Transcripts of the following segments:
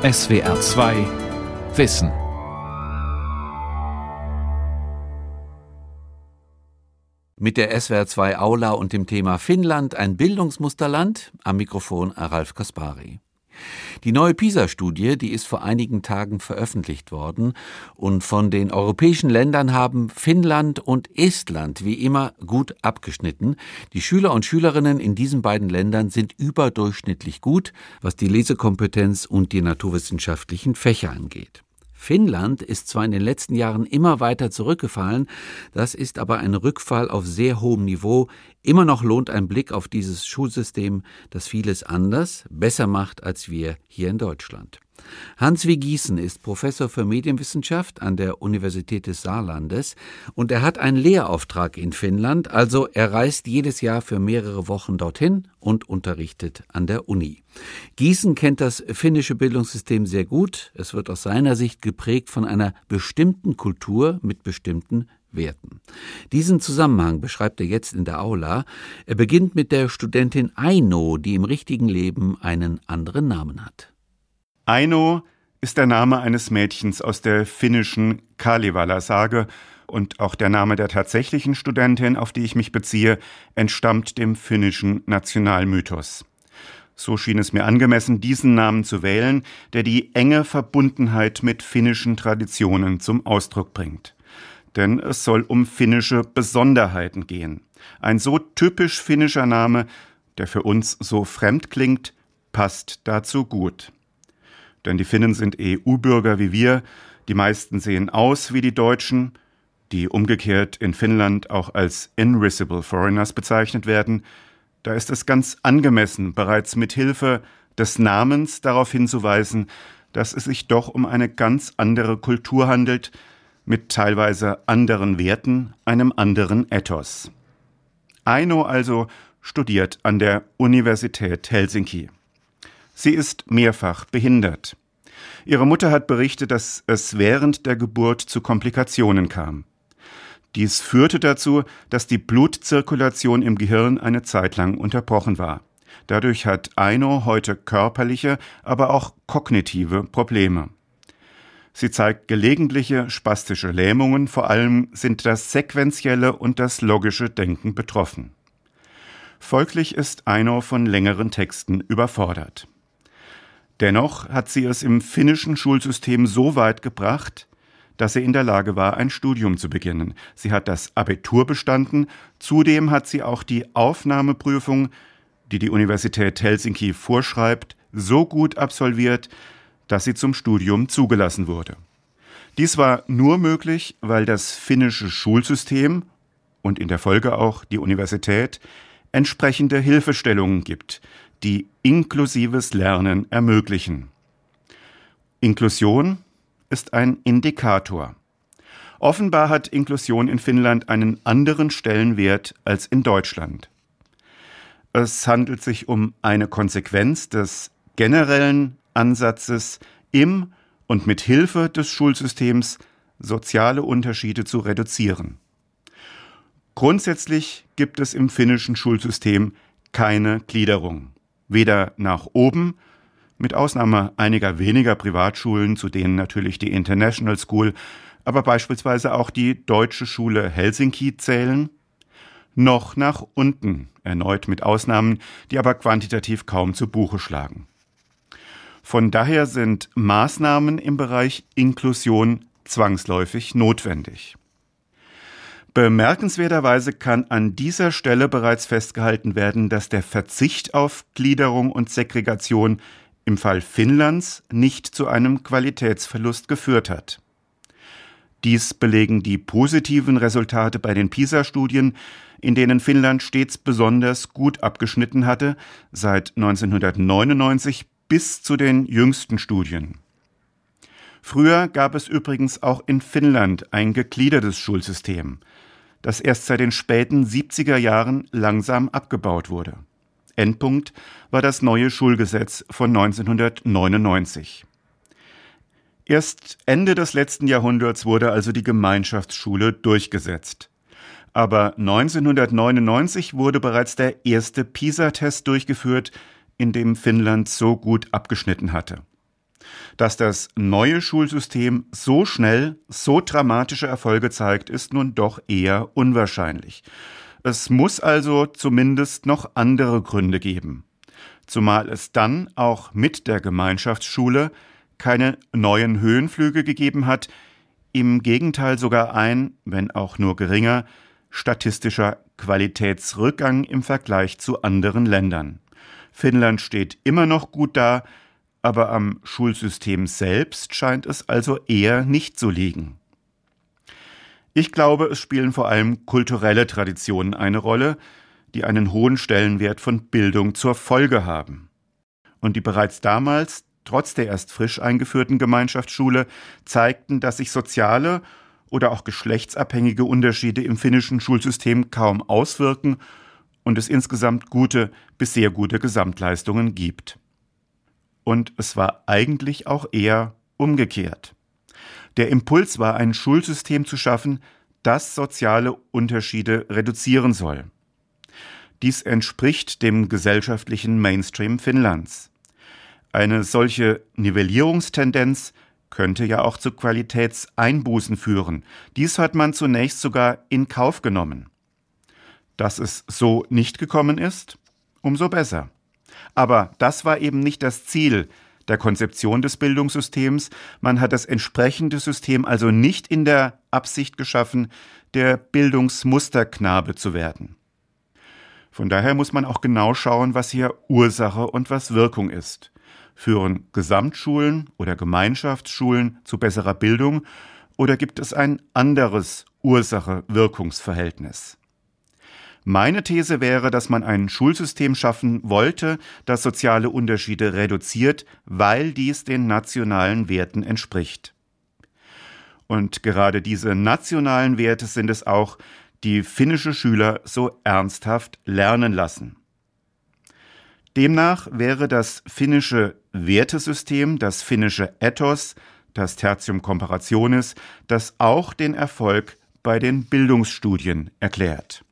SWR 2 Wissen. Mit der SWR 2 Aula und dem Thema Finnland, ein Bildungsmusterland, am Mikrofon Ralf Kaspari. Die neue PISA-Studie, die ist vor einigen Tagen veröffentlicht worden und von den europäischen Ländern haben Finnland und Estland wie immer gut abgeschnitten. Die Schüler und Schülerinnen in diesen beiden Ländern sind überdurchschnittlich gut, was die Lesekompetenz und die naturwissenschaftlichen Fächer angeht. Finnland ist zwar in den letzten Jahren immer weiter zurückgefallen, das ist aber ein Rückfall auf sehr hohem Niveau. Immer noch lohnt ein Blick auf dieses Schulsystem, das vieles anders, besser macht als wir hier in Deutschland. Hans W. Gießen ist Professor für Medienwissenschaft an der Universität des Saarlandes und er hat einen Lehrauftrag in Finnland, also er reist jedes Jahr für mehrere Wochen dorthin und unterrichtet an der Uni. Gießen kennt das finnische Bildungssystem sehr gut. Es wird aus seiner Sicht geprägt von einer bestimmten Kultur mit bestimmten Werten. Diesen Zusammenhang beschreibt er jetzt in der Aula. Er beginnt mit der Studentin Aino, die im richtigen Leben einen anderen Namen hat. Aino ist der Name eines Mädchens aus der finnischen Kalevala-Sage und auch der Name der tatsächlichen Studentin, auf die ich mich beziehe, entstammt dem finnischen Nationalmythos. So schien es mir angemessen, diesen Namen zu wählen, der die enge Verbundenheit mit finnischen Traditionen zum Ausdruck bringt. Denn es soll um finnische Besonderheiten gehen. Ein so typisch finnischer Name, der für uns so fremd klingt, passt dazu gut. Denn die Finnen sind EU-Bürger wie wir, die meisten sehen aus wie die Deutschen, die umgekehrt in Finnland auch als Invisible Foreigners bezeichnet werden, da ist es ganz angemessen, bereits mit Hilfe des Namens darauf hinzuweisen, dass es sich doch um eine ganz andere Kultur handelt, mit teilweise anderen Werten, einem anderen Ethos. Aino also studiert an der Universität Helsinki. Sie ist mehrfach behindert. Ihre Mutter hat berichtet, dass es während der Geburt zu Komplikationen kam. Dies führte dazu, dass die Blutzirkulation im Gehirn eine Zeit lang unterbrochen war. Dadurch hat Aino heute körperliche, aber auch kognitive Probleme. Sie zeigt gelegentliche spastische Lähmungen, vor allem sind das sequentielle und das logische Denken betroffen. Folglich ist Aino von längeren Texten überfordert. Dennoch hat sie es im finnischen Schulsystem so weit gebracht, dass sie in der Lage war, ein Studium zu beginnen. Sie hat das Abitur bestanden, zudem hat sie auch die Aufnahmeprüfung, die die Universität Helsinki vorschreibt, so gut absolviert, dass sie zum Studium zugelassen wurde. Dies war nur möglich, weil das finnische Schulsystem und in der Folge auch die Universität entsprechende Hilfestellungen gibt, die inklusives Lernen ermöglichen. Inklusion ist ein Indikator. Offenbar hat Inklusion in Finnland einen anderen Stellenwert als in Deutschland. Es handelt sich um eine Konsequenz des generellen Ansatzes, im und mit Hilfe des Schulsystems soziale Unterschiede zu reduzieren. Grundsätzlich gibt es im finnischen Schulsystem keine Gliederung weder nach oben, mit Ausnahme einiger weniger Privatschulen, zu denen natürlich die International School, aber beispielsweise auch die Deutsche Schule Helsinki zählen, noch nach unten, erneut mit Ausnahmen, die aber quantitativ kaum zu Buche schlagen. Von daher sind Maßnahmen im Bereich Inklusion zwangsläufig notwendig. Bemerkenswerterweise kann an dieser Stelle bereits festgehalten werden, dass der Verzicht auf Gliederung und Segregation im Fall Finnlands nicht zu einem Qualitätsverlust geführt hat. Dies belegen die positiven Resultate bei den PISA-Studien, in denen Finnland stets besonders gut abgeschnitten hatte, seit 1999 bis zu den jüngsten Studien. Früher gab es übrigens auch in Finnland ein gegliedertes Schulsystem das erst seit den späten 70er Jahren langsam abgebaut wurde. Endpunkt war das neue Schulgesetz von 1999. Erst Ende des letzten Jahrhunderts wurde also die Gemeinschaftsschule durchgesetzt. Aber 1999 wurde bereits der erste PISA-Test durchgeführt, in dem Finnland so gut abgeschnitten hatte. Dass das neue Schulsystem so schnell, so dramatische Erfolge zeigt, ist nun doch eher unwahrscheinlich. Es muss also zumindest noch andere Gründe geben. Zumal es dann auch mit der Gemeinschaftsschule keine neuen Höhenflüge gegeben hat, im Gegenteil sogar ein, wenn auch nur geringer, statistischer Qualitätsrückgang im Vergleich zu anderen Ländern. Finnland steht immer noch gut da, aber am Schulsystem selbst scheint es also eher nicht zu liegen. Ich glaube, es spielen vor allem kulturelle Traditionen eine Rolle, die einen hohen Stellenwert von Bildung zur Folge haben. Und die bereits damals, trotz der erst frisch eingeführten Gemeinschaftsschule, zeigten, dass sich soziale oder auch geschlechtsabhängige Unterschiede im finnischen Schulsystem kaum auswirken und es insgesamt gute bis sehr gute Gesamtleistungen gibt. Und es war eigentlich auch eher umgekehrt. Der Impuls war, ein Schulsystem zu schaffen, das soziale Unterschiede reduzieren soll. Dies entspricht dem gesellschaftlichen Mainstream Finnlands. Eine solche Nivellierungstendenz könnte ja auch zu Qualitätseinbußen führen. Dies hat man zunächst sogar in Kauf genommen. Dass es so nicht gekommen ist, umso besser. Aber das war eben nicht das Ziel der Konzeption des Bildungssystems. Man hat das entsprechende System also nicht in der Absicht geschaffen, der Bildungsmusterknabe zu werden. Von daher muss man auch genau schauen, was hier Ursache und was Wirkung ist. Führen Gesamtschulen oder Gemeinschaftsschulen zu besserer Bildung oder gibt es ein anderes Ursache-Wirkungsverhältnis? Meine These wäre, dass man ein Schulsystem schaffen wollte, das soziale Unterschiede reduziert, weil dies den nationalen Werten entspricht. Und gerade diese nationalen Werte sind es auch, die finnische Schüler so ernsthaft lernen lassen. Demnach wäre das finnische Wertesystem, das finnische Ethos, das Tertium Comparationis, das auch den Erfolg bei den Bildungsstudien erklärt.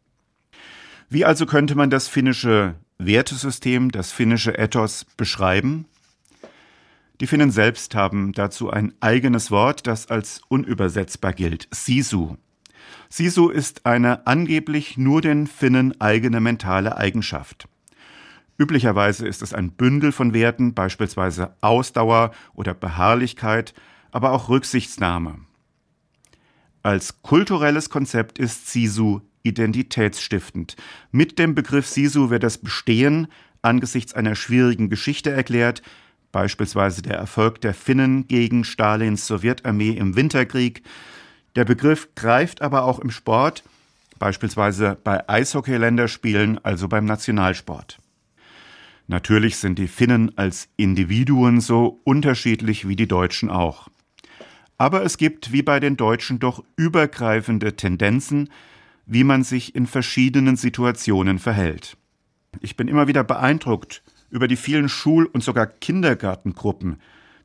Wie also könnte man das finnische Wertesystem, das finnische Ethos beschreiben? Die Finnen selbst haben dazu ein eigenes Wort, das als unübersetzbar gilt, Sisu. Sisu ist eine angeblich nur den Finnen eigene mentale Eigenschaft. Üblicherweise ist es ein Bündel von Werten, beispielsweise Ausdauer oder Beharrlichkeit, aber auch Rücksichtsnahme. Als kulturelles Konzept ist Sisu identitätsstiftend. Mit dem Begriff Sisu wird das Bestehen angesichts einer schwierigen Geschichte erklärt, beispielsweise der Erfolg der Finnen gegen Stalins Sowjetarmee im Winterkrieg. Der Begriff greift aber auch im Sport, beispielsweise bei Eishockey-Länderspielen, also beim Nationalsport. Natürlich sind die Finnen als Individuen so unterschiedlich wie die Deutschen auch. Aber es gibt wie bei den Deutschen doch übergreifende Tendenzen, wie man sich in verschiedenen Situationen verhält. Ich bin immer wieder beeindruckt über die vielen Schul- und sogar Kindergartengruppen,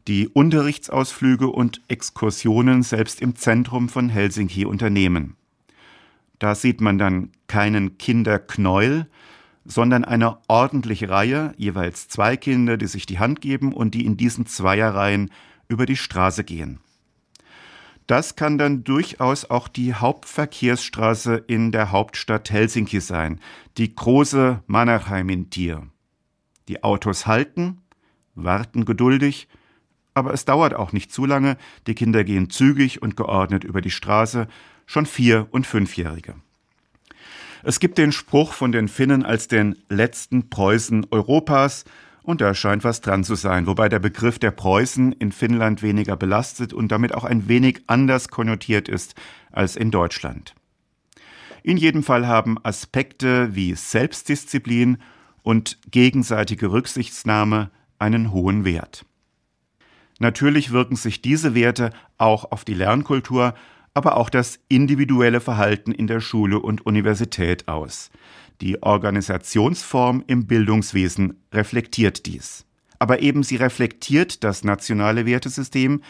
die Unterrichtsausflüge und Exkursionen selbst im Zentrum von Helsinki unternehmen. Da sieht man dann keinen Kinderknäuel, sondern eine ordentliche Reihe, jeweils zwei Kinder, die sich die Hand geben und die in diesen Zweierreihen über die Straße gehen. Das kann dann durchaus auch die Hauptverkehrsstraße in der Hauptstadt Helsinki sein, die große Mannerheimin-Tier. Die Autos halten, warten geduldig, aber es dauert auch nicht zu lange, die Kinder gehen zügig und geordnet über die Straße, schon Vier- und Fünfjährige. Es gibt den Spruch von den Finnen als den letzten Preußen Europas, und da scheint was dran zu sein, wobei der Begriff der Preußen in Finnland weniger belastet und damit auch ein wenig anders konnotiert ist als in Deutschland. In jedem Fall haben Aspekte wie Selbstdisziplin und gegenseitige Rücksichtsnahme einen hohen Wert. Natürlich wirken sich diese Werte auch auf die Lernkultur, aber auch das individuelle Verhalten in der Schule und Universität aus. Die Organisationsform im Bildungswesen reflektiert dies. Aber eben sie reflektiert das nationale Wertesystem.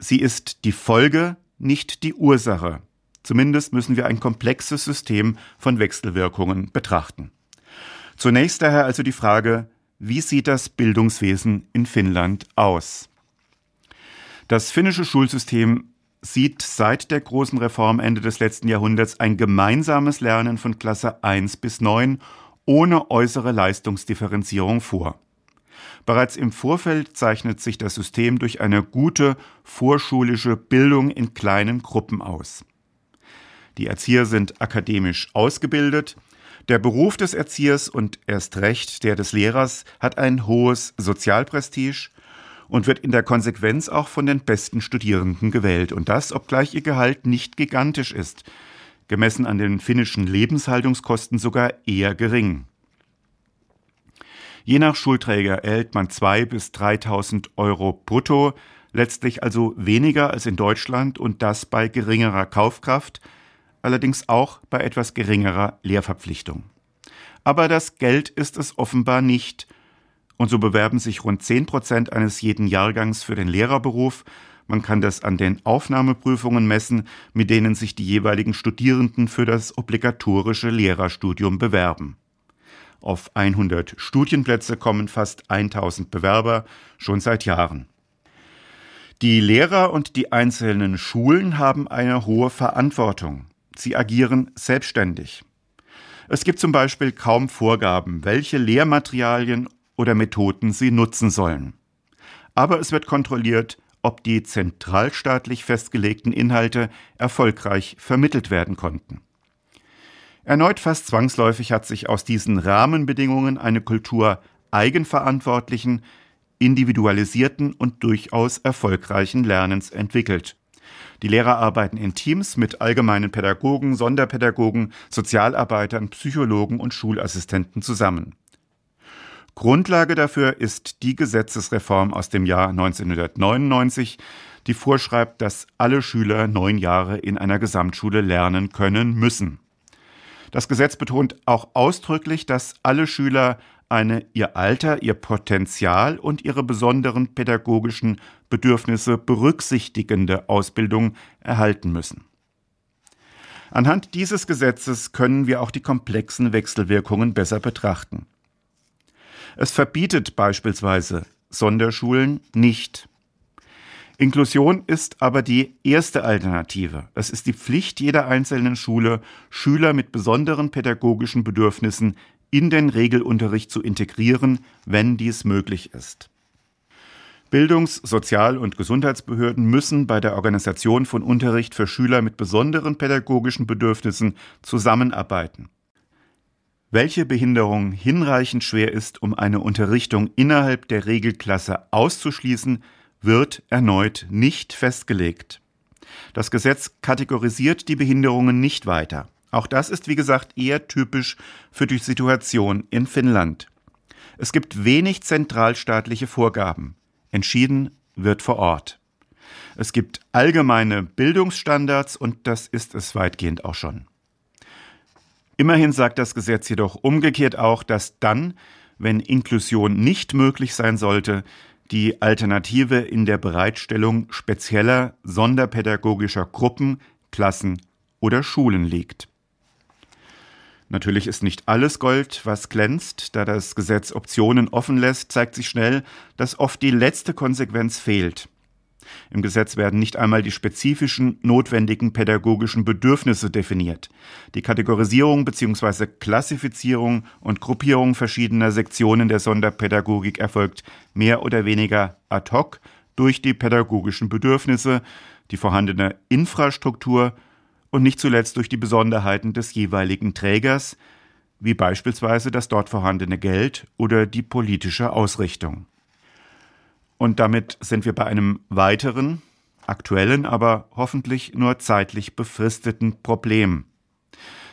Sie ist die Folge, nicht die Ursache. Zumindest müssen wir ein komplexes System von Wechselwirkungen betrachten. Zunächst daher also die Frage, wie sieht das Bildungswesen in Finnland aus? Das finnische Schulsystem sieht seit der großen Reform Ende des letzten Jahrhunderts ein gemeinsames Lernen von Klasse 1 bis 9 ohne äußere Leistungsdifferenzierung vor. Bereits im Vorfeld zeichnet sich das System durch eine gute vorschulische Bildung in kleinen Gruppen aus. Die Erzieher sind akademisch ausgebildet, der Beruf des Erziehers und erst recht der des Lehrers hat ein hohes Sozialprestige und wird in der Konsequenz auch von den besten Studierenden gewählt. Und das, obgleich ihr Gehalt nicht gigantisch ist, gemessen an den finnischen Lebenshaltungskosten sogar eher gering. Je nach Schulträger erhält man 2.000 bis 3.000 Euro brutto, letztlich also weniger als in Deutschland und das bei geringerer Kaufkraft, allerdings auch bei etwas geringerer Lehrverpflichtung. Aber das Geld ist es offenbar nicht, und so bewerben sich rund 10 Prozent eines jeden Jahrgangs für den Lehrerberuf. Man kann das an den Aufnahmeprüfungen messen, mit denen sich die jeweiligen Studierenden für das obligatorische Lehrerstudium bewerben. Auf 100 Studienplätze kommen fast 1000 Bewerber, schon seit Jahren. Die Lehrer und die einzelnen Schulen haben eine hohe Verantwortung. Sie agieren selbstständig. Es gibt zum Beispiel kaum Vorgaben, welche Lehrmaterialien oder Methoden sie nutzen sollen. Aber es wird kontrolliert, ob die zentralstaatlich festgelegten Inhalte erfolgreich vermittelt werden konnten. Erneut fast zwangsläufig hat sich aus diesen Rahmenbedingungen eine Kultur eigenverantwortlichen, individualisierten und durchaus erfolgreichen Lernens entwickelt. Die Lehrer arbeiten in Teams mit allgemeinen Pädagogen, Sonderpädagogen, Sozialarbeitern, Psychologen und Schulassistenten zusammen. Grundlage dafür ist die Gesetzesreform aus dem Jahr 1999, die vorschreibt, dass alle Schüler neun Jahre in einer Gesamtschule lernen können müssen. Das Gesetz betont auch ausdrücklich, dass alle Schüler eine ihr Alter, ihr Potenzial und ihre besonderen pädagogischen Bedürfnisse berücksichtigende Ausbildung erhalten müssen. Anhand dieses Gesetzes können wir auch die komplexen Wechselwirkungen besser betrachten. Es verbietet beispielsweise Sonderschulen nicht. Inklusion ist aber die erste Alternative. Es ist die Pflicht jeder einzelnen Schule, Schüler mit besonderen pädagogischen Bedürfnissen in den Regelunterricht zu integrieren, wenn dies möglich ist. Bildungs-, Sozial- und Gesundheitsbehörden müssen bei der Organisation von Unterricht für Schüler mit besonderen pädagogischen Bedürfnissen zusammenarbeiten. Welche Behinderung hinreichend schwer ist, um eine Unterrichtung innerhalb der Regelklasse auszuschließen, wird erneut nicht festgelegt. Das Gesetz kategorisiert die Behinderungen nicht weiter. Auch das ist, wie gesagt, eher typisch für die Situation in Finnland. Es gibt wenig zentralstaatliche Vorgaben. Entschieden wird vor Ort. Es gibt allgemeine Bildungsstandards und das ist es weitgehend auch schon. Immerhin sagt das Gesetz jedoch umgekehrt auch, dass dann, wenn Inklusion nicht möglich sein sollte, die Alternative in der Bereitstellung spezieller sonderpädagogischer Gruppen, Klassen oder Schulen liegt. Natürlich ist nicht alles Gold, was glänzt. Da das Gesetz Optionen offen lässt, zeigt sich schnell, dass oft die letzte Konsequenz fehlt. Im Gesetz werden nicht einmal die spezifischen notwendigen pädagogischen Bedürfnisse definiert. Die Kategorisierung bzw. Klassifizierung und Gruppierung verschiedener Sektionen der Sonderpädagogik erfolgt mehr oder weniger ad hoc durch die pädagogischen Bedürfnisse, die vorhandene Infrastruktur und nicht zuletzt durch die Besonderheiten des jeweiligen Trägers, wie beispielsweise das dort vorhandene Geld oder die politische Ausrichtung. Und damit sind wir bei einem weiteren, aktuellen, aber hoffentlich nur zeitlich befristeten Problem.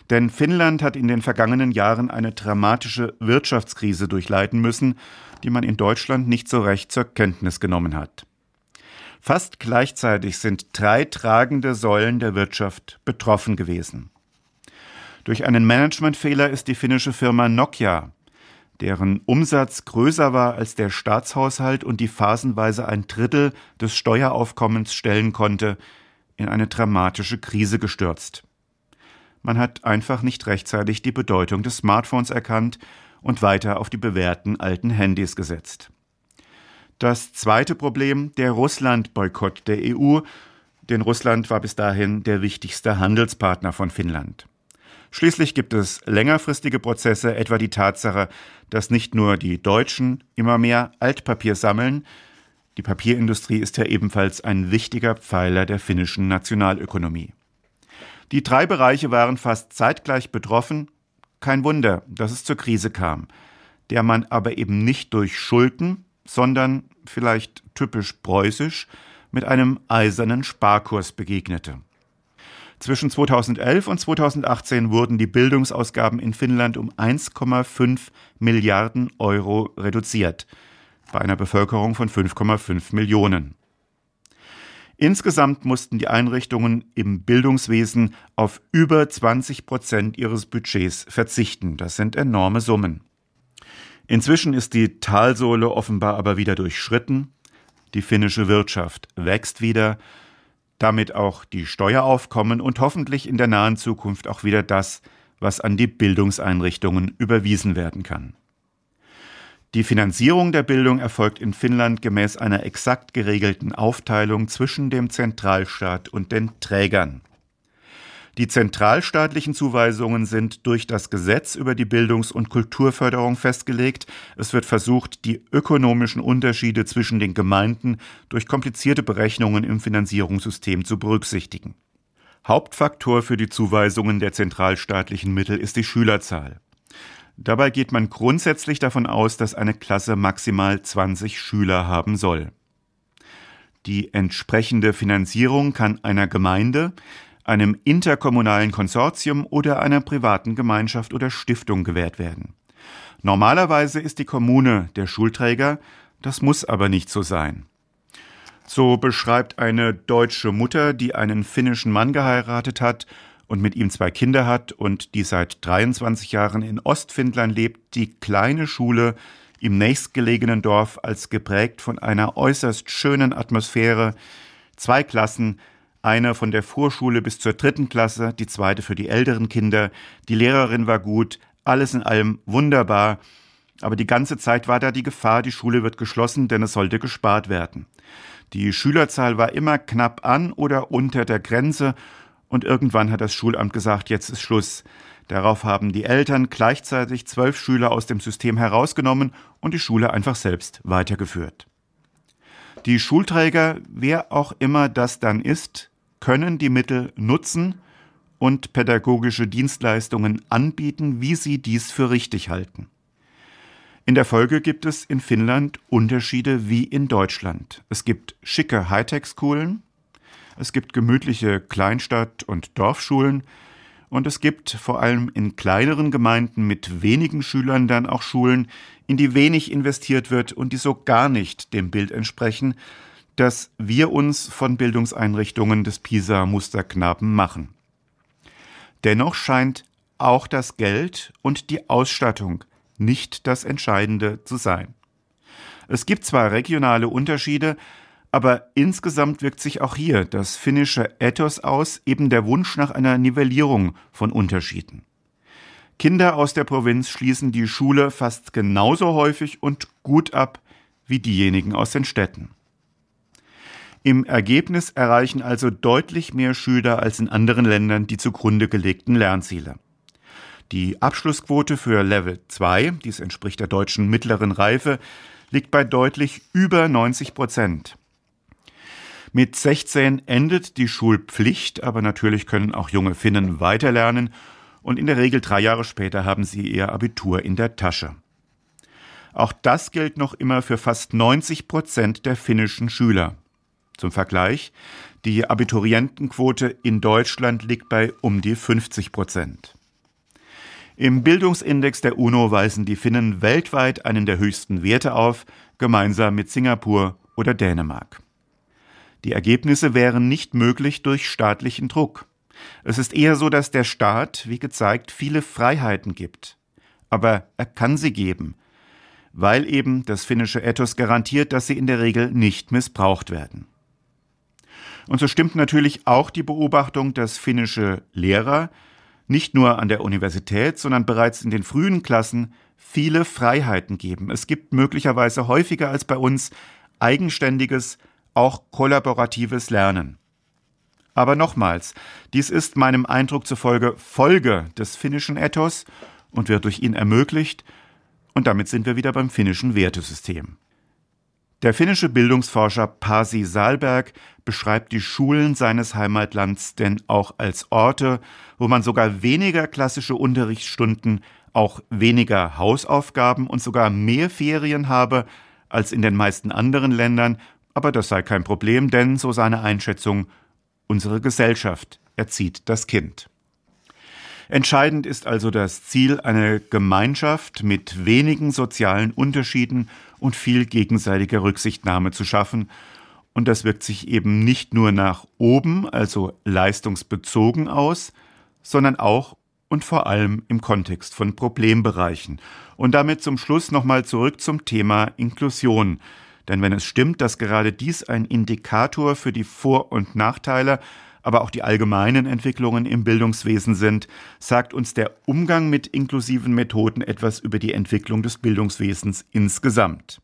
Denn Finnland hat in den vergangenen Jahren eine dramatische Wirtschaftskrise durchleiten müssen, die man in Deutschland nicht so recht zur Kenntnis genommen hat. Fast gleichzeitig sind drei tragende Säulen der Wirtschaft betroffen gewesen. Durch einen Managementfehler ist die finnische Firma Nokia deren Umsatz größer war als der Staatshaushalt und die phasenweise ein Drittel des Steueraufkommens stellen konnte, in eine dramatische Krise gestürzt. Man hat einfach nicht rechtzeitig die Bedeutung des Smartphones erkannt und weiter auf die bewährten alten Handys gesetzt. Das zweite Problem, der Russland-Boykott der EU, denn Russland war bis dahin der wichtigste Handelspartner von Finnland. Schließlich gibt es längerfristige Prozesse, etwa die Tatsache, dass nicht nur die Deutschen immer mehr Altpapier sammeln, die Papierindustrie ist ja ebenfalls ein wichtiger Pfeiler der finnischen Nationalökonomie. Die drei Bereiche waren fast zeitgleich betroffen. Kein Wunder, dass es zur Krise kam, der man aber eben nicht durch Schulden, sondern vielleicht typisch preußisch mit einem eisernen Sparkurs begegnete. Zwischen 2011 und 2018 wurden die Bildungsausgaben in Finnland um 1,5 Milliarden Euro reduziert, bei einer Bevölkerung von 5,5 Millionen. Insgesamt mussten die Einrichtungen im Bildungswesen auf über 20 Prozent ihres Budgets verzichten. Das sind enorme Summen. Inzwischen ist die Talsohle offenbar aber wieder durchschritten. Die finnische Wirtschaft wächst wieder, damit auch die Steueraufkommen und hoffentlich in der nahen Zukunft auch wieder das, was an die Bildungseinrichtungen überwiesen werden kann. Die Finanzierung der Bildung erfolgt in Finnland gemäß einer exakt geregelten Aufteilung zwischen dem Zentralstaat und den Trägern. Die zentralstaatlichen Zuweisungen sind durch das Gesetz über die Bildungs- und Kulturförderung festgelegt. Es wird versucht, die ökonomischen Unterschiede zwischen den Gemeinden durch komplizierte Berechnungen im Finanzierungssystem zu berücksichtigen. Hauptfaktor für die Zuweisungen der zentralstaatlichen Mittel ist die Schülerzahl. Dabei geht man grundsätzlich davon aus, dass eine Klasse maximal 20 Schüler haben soll. Die entsprechende Finanzierung kann einer Gemeinde, einem interkommunalen Konsortium oder einer privaten Gemeinschaft oder Stiftung gewährt werden. Normalerweise ist die Kommune der Schulträger, das muss aber nicht so sein. So beschreibt eine deutsche Mutter, die einen finnischen Mann geheiratet hat und mit ihm zwei Kinder hat und die seit 23 Jahren in Ostfinnland lebt, die kleine Schule im nächstgelegenen Dorf als geprägt von einer äußerst schönen Atmosphäre, zwei Klassen, eine von der Vorschule bis zur dritten Klasse, die zweite für die älteren Kinder, die Lehrerin war gut, alles in allem wunderbar, aber die ganze Zeit war da die Gefahr, die Schule wird geschlossen, denn es sollte gespart werden. Die Schülerzahl war immer knapp an oder unter der Grenze und irgendwann hat das Schulamt gesagt, jetzt ist Schluss. Darauf haben die Eltern gleichzeitig zwölf Schüler aus dem System herausgenommen und die Schule einfach selbst weitergeführt. Die Schulträger, wer auch immer das dann ist, können die Mittel nutzen und pädagogische Dienstleistungen anbieten, wie sie dies für richtig halten. In der Folge gibt es in Finnland Unterschiede wie in Deutschland. Es gibt schicke Hightech-Schulen, es gibt gemütliche Kleinstadt- und Dorfschulen und es gibt vor allem in kleineren Gemeinden mit wenigen Schülern dann auch Schulen, in die wenig investiert wird und die so gar nicht dem Bild entsprechen, das wir uns von Bildungseinrichtungen des PISA-Musterknaben machen. Dennoch scheint auch das Geld und die Ausstattung nicht das Entscheidende zu sein. Es gibt zwar regionale Unterschiede, aber insgesamt wirkt sich auch hier das finnische Ethos aus, eben der Wunsch nach einer Nivellierung von Unterschieden. Kinder aus der Provinz schließen die Schule fast genauso häufig und gut ab wie diejenigen aus den Städten. Im Ergebnis erreichen also deutlich mehr Schüler als in anderen Ländern die zugrunde gelegten Lernziele. Die Abschlussquote für Level 2, dies entspricht der deutschen mittleren Reife, liegt bei deutlich über 90 Prozent. Mit 16 endet die Schulpflicht, aber natürlich können auch junge Finnen weiterlernen und in der Regel drei Jahre später haben sie ihr Abitur in der Tasche. Auch das gilt noch immer für fast 90 Prozent der finnischen Schüler. Zum Vergleich, die Abiturientenquote in Deutschland liegt bei um die 50 Prozent. Im Bildungsindex der UNO weisen die Finnen weltweit einen der höchsten Werte auf, gemeinsam mit Singapur oder Dänemark. Die Ergebnisse wären nicht möglich durch staatlichen Druck. Es ist eher so, dass der Staat, wie gezeigt, viele Freiheiten gibt. Aber er kann sie geben, weil eben das finnische Ethos garantiert, dass sie in der Regel nicht missbraucht werden. Und so stimmt natürlich auch die Beobachtung, dass finnische Lehrer nicht nur an der Universität, sondern bereits in den frühen Klassen viele Freiheiten geben. Es gibt möglicherweise häufiger als bei uns eigenständiges, auch kollaboratives Lernen. Aber nochmals, dies ist meinem Eindruck zufolge Folge des finnischen Ethos und wird durch ihn ermöglicht, und damit sind wir wieder beim finnischen Wertesystem. Der finnische Bildungsforscher Pasi Saalberg beschreibt die Schulen seines Heimatlands denn auch als Orte, wo man sogar weniger klassische Unterrichtsstunden, auch weniger Hausaufgaben und sogar mehr Ferien habe als in den meisten anderen Ländern, aber das sei kein Problem, denn, so seine Einschätzung, unsere Gesellschaft erzieht das Kind. Entscheidend ist also das Ziel, eine Gemeinschaft mit wenigen sozialen Unterschieden und viel gegenseitiger Rücksichtnahme zu schaffen. Und das wirkt sich eben nicht nur nach oben, also leistungsbezogen aus, sondern auch und vor allem im Kontext von Problembereichen. Und damit zum Schluss nochmal zurück zum Thema Inklusion. Denn wenn es stimmt, dass gerade dies ein Indikator für die Vor- und Nachteile, aber auch die allgemeinen Entwicklungen im Bildungswesen sind, sagt uns der Umgang mit inklusiven Methoden etwas über die Entwicklung des Bildungswesens insgesamt.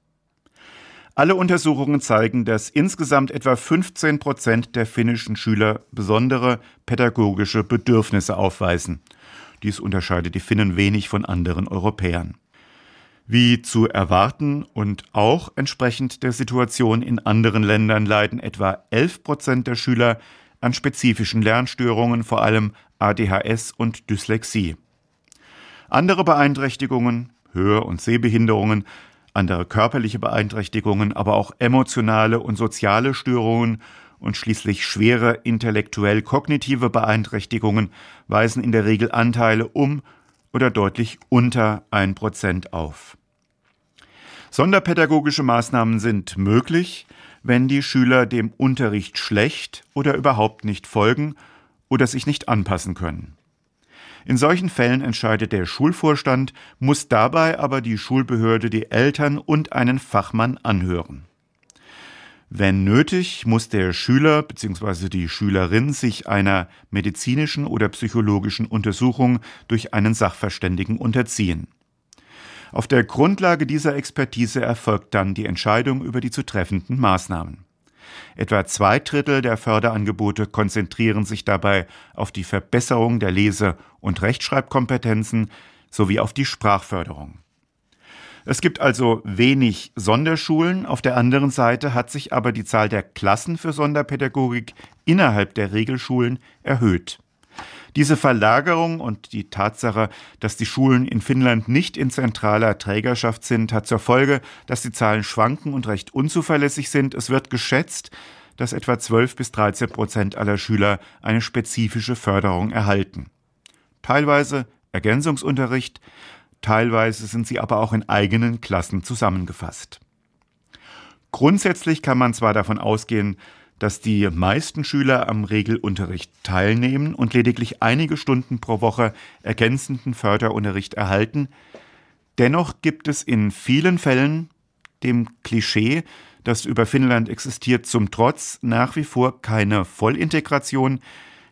Alle Untersuchungen zeigen, dass insgesamt etwa 15 Prozent der finnischen Schüler besondere pädagogische Bedürfnisse aufweisen. Dies unterscheidet die Finnen wenig von anderen Europäern. Wie zu erwarten und auch entsprechend der Situation in anderen Ländern leiden etwa 11 Prozent der Schüler an spezifischen Lernstörungen, vor allem ADHS und Dyslexie. Andere Beeinträchtigungen, Hör- und Sehbehinderungen, andere körperliche Beeinträchtigungen, aber auch emotionale und soziale Störungen und schließlich schwere intellektuell-kognitive Beeinträchtigungen weisen in der Regel Anteile um oder deutlich unter 1% auf. Sonderpädagogische Maßnahmen sind möglich, wenn die Schüler dem Unterricht schlecht oder überhaupt nicht folgen oder sich nicht anpassen können. In solchen Fällen entscheidet der Schulvorstand, muss dabei aber die Schulbehörde die Eltern und einen Fachmann anhören. Wenn nötig, muss der Schüler bzw. die Schülerin sich einer medizinischen oder psychologischen Untersuchung durch einen Sachverständigen unterziehen. Auf der Grundlage dieser Expertise erfolgt dann die Entscheidung über die zu treffenden Maßnahmen. Etwa zwei Drittel der Förderangebote konzentrieren sich dabei auf die Verbesserung der Lese- und Rechtschreibkompetenzen sowie auf die Sprachförderung. Es gibt also wenig Sonderschulen. Auf der anderen Seite hat sich aber die Zahl der Klassen für Sonderpädagogik innerhalb der Regelschulen erhöht. Diese Verlagerung und die Tatsache, dass die Schulen in Finnland nicht in zentraler Trägerschaft sind, hat zur Folge, dass die Zahlen schwanken und recht unzuverlässig sind. Es wird geschätzt, dass etwa 12 bis 13 Prozent aller Schüler eine spezifische Förderung erhalten. Teilweise Ergänzungsunterricht, teilweise sind sie aber auch in eigenen Klassen zusammengefasst. Grundsätzlich kann man zwar davon ausgehen, dass die meisten Schüler am Regelunterricht teilnehmen und lediglich einige Stunden pro Woche ergänzenden Förderunterricht erhalten, dennoch gibt es in vielen Fällen dem Klischee, das über Finnland existiert, zum Trotz nach wie vor keine Vollintegration,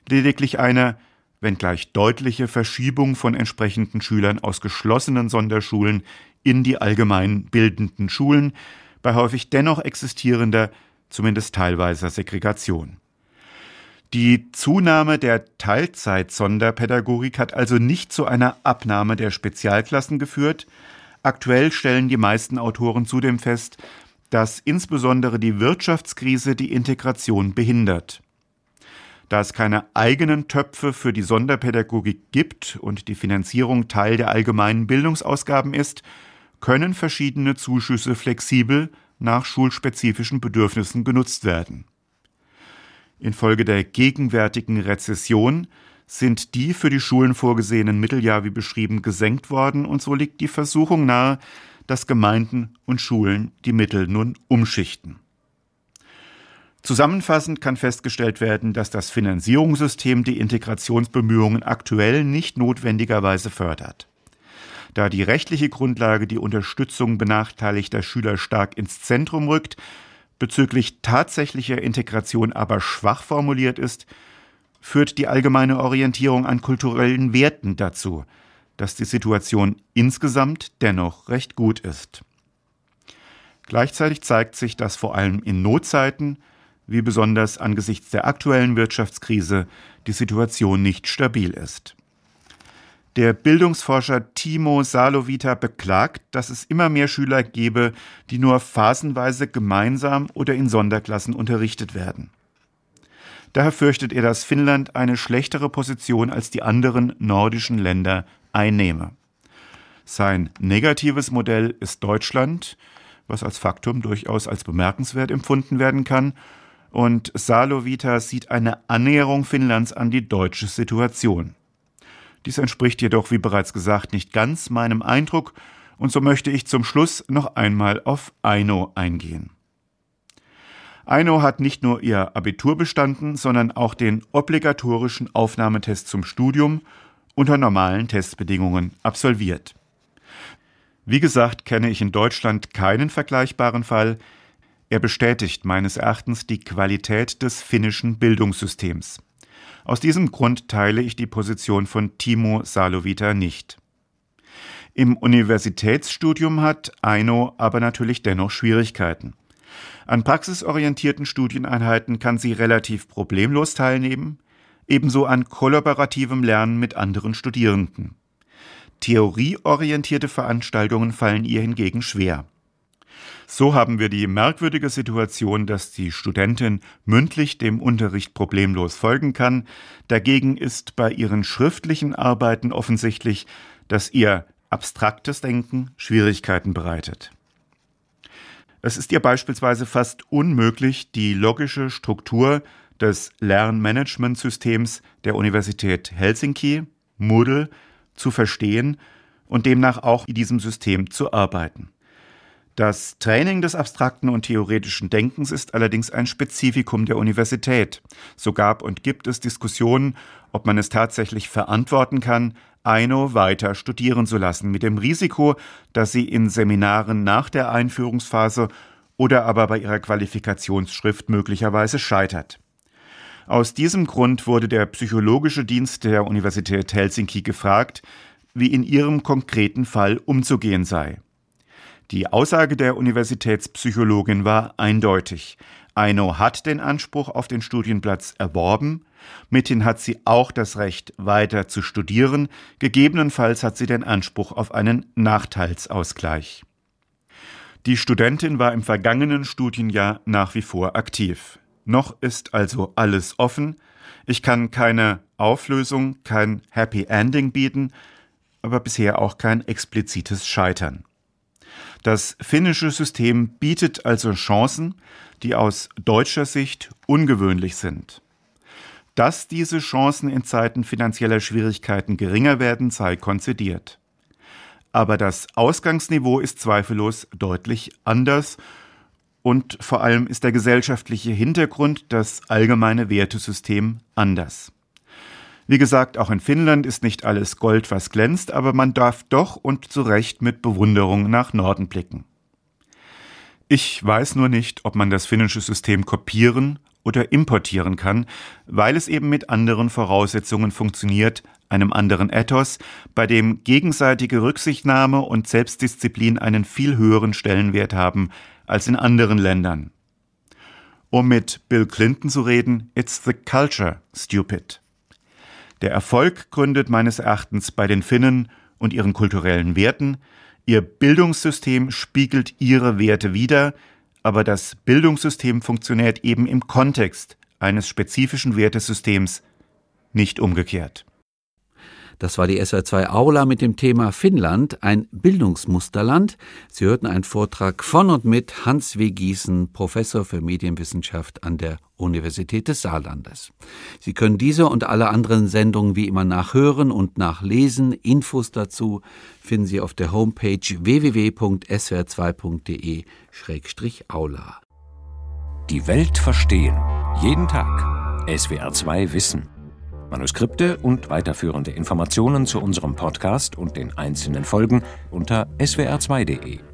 lediglich eine wenngleich deutliche Verschiebung von entsprechenden Schülern aus geschlossenen Sonderschulen in die allgemein bildenden Schulen, bei häufig dennoch existierender, zumindest teilweiser Segregation. Die Zunahme der Teilzeit-Sonderpädagogik hat also nicht zu einer Abnahme der Spezialklassen geführt. Aktuell stellen die meisten Autoren zudem fest, dass insbesondere die Wirtschaftskrise die Integration behindert. Da es keine eigenen Töpfe für die Sonderpädagogik gibt und die Finanzierung Teil der allgemeinen Bildungsausgaben ist, können verschiedene Zuschüsse flexibel nach schulspezifischen Bedürfnissen genutzt werden. Infolge der gegenwärtigen Rezession sind die für die Schulen vorgesehenen Mittel ja wie beschrieben gesenkt worden und so liegt die Versuchung nahe, dass Gemeinden und Schulen die Mittel nun umschichten. Zusammenfassend kann festgestellt werden, dass das Finanzierungssystem die Integrationsbemühungen aktuell nicht notwendigerweise fördert. Da die rechtliche Grundlage die Unterstützung benachteiligter Schüler stark ins Zentrum rückt, bezüglich tatsächlicher Integration aber schwach formuliert ist, führt die allgemeine Orientierung an kulturellen Werten dazu, dass die Situation insgesamt dennoch recht gut ist. Gleichzeitig zeigt sich, dass vor allem in Notzeiten, wie besonders angesichts der aktuellen Wirtschaftskrise, die Situation nicht stabil ist. Der Bildungsforscher Timo Salovita beklagt, dass es immer mehr Schüler gebe, die nur phasenweise gemeinsam oder in Sonderklassen unterrichtet werden. Daher fürchtet er, dass Finnland eine schlechtere Position als die anderen nordischen Länder einnehme. Sein negatives Modell ist Deutschland, was als Faktum durchaus als bemerkenswert empfunden werden kann, und Salovita sieht eine Annäherung Finnlands an die deutsche Situation. Dies entspricht jedoch, wie bereits gesagt, nicht ganz meinem Eindruck, und so möchte ich zum Schluss noch einmal auf Aino eingehen. Aino hat nicht nur ihr Abitur bestanden, sondern auch den obligatorischen Aufnahmetest zum Studium unter normalen Testbedingungen absolviert. Wie gesagt, kenne ich in Deutschland keinen vergleichbaren Fall. Er bestätigt meines Erachtens die Qualität des finnischen Bildungssystems. Aus diesem Grund teile ich die Position von Timo Salovita nicht. Im Universitätsstudium hat Aino aber natürlich dennoch Schwierigkeiten. An praxisorientierten Studieneinheiten kann sie relativ problemlos teilnehmen, ebenso an kollaborativem Lernen mit anderen Studierenden. Theorieorientierte Veranstaltungen fallen ihr hingegen schwer. So haben wir die merkwürdige Situation, dass die Studentin mündlich dem Unterricht problemlos folgen kann. Dagegen ist bei ihren schriftlichen Arbeiten offensichtlich, dass ihr abstraktes Denken Schwierigkeiten bereitet. Es ist ihr beispielsweise fast unmöglich, die logische Struktur des Lernmanagementsystems der Universität Helsinki, Moodle, zu verstehen und demnach auch in diesem System zu arbeiten. Das Training des abstrakten und theoretischen Denkens ist allerdings ein Spezifikum der Universität. So gab und gibt es Diskussionen, ob man es tatsächlich verantworten kann, Aino weiter studieren zu lassen, mit dem Risiko, dass sie in Seminaren nach der Einführungsphase oder aber bei ihrer Qualifikationsschrift möglicherweise scheitert. Aus diesem Grund wurde der psychologische Dienst der Universität Helsinki gefragt, wie in ihrem konkreten Fall umzugehen sei. Die Aussage der Universitätspsychologin war eindeutig. Aino hat den Anspruch auf den Studienplatz erworben, mithin hat sie auch das Recht, weiter zu studieren, gegebenenfalls hat sie den Anspruch auf einen Nachteilsausgleich. Die Studentin war im vergangenen Studienjahr nach wie vor aktiv. Noch ist also alles offen. Ich kann keine Auflösung, kein Happy Ending bieten, aber bisher auch kein explizites Scheitern. Das finnische System bietet also Chancen, die aus deutscher Sicht ungewöhnlich sind. Dass diese Chancen in Zeiten finanzieller Schwierigkeiten geringer werden, sei konzidiert. Aber das Ausgangsniveau ist zweifellos deutlich anders und vor allem ist der gesellschaftliche Hintergrund, das allgemeine Wertesystem anders. Wie gesagt, auch in Finnland ist nicht alles Gold, was glänzt, aber man darf doch und zu Recht mit Bewunderung nach Norden blicken. Ich weiß nur nicht, ob man das finnische System kopieren oder importieren kann, weil es eben mit anderen Voraussetzungen funktioniert, einem anderen Ethos, bei dem gegenseitige Rücksichtnahme und Selbstdisziplin einen viel höheren Stellenwert haben als in anderen Ländern. Um mit Bill Clinton zu reden, it's the culture, stupid. Der Erfolg gründet meines Erachtens bei den Finnen und ihren kulturellen Werten. Ihr Bildungssystem spiegelt ihre Werte wider, aber das Bildungssystem funktioniert eben im Kontext eines spezifischen Wertesystems, nicht umgekehrt. Das war die SWR2 Aula mit dem Thema Finnland, ein Bildungsmusterland. Sie hörten einen Vortrag von und mit Hans W. Gießen, Professor für Medienwissenschaft an der Universität des Saarlandes. Sie können diese und alle anderen Sendungen wie immer nachhören und nachlesen. Infos dazu finden Sie auf der Homepage www.swr2.de-aula. Die Welt verstehen. Jeden Tag. SWR2 Wissen. Manuskripte und weiterführende Informationen zu unserem Podcast und den einzelnen Folgen unter swr2.de.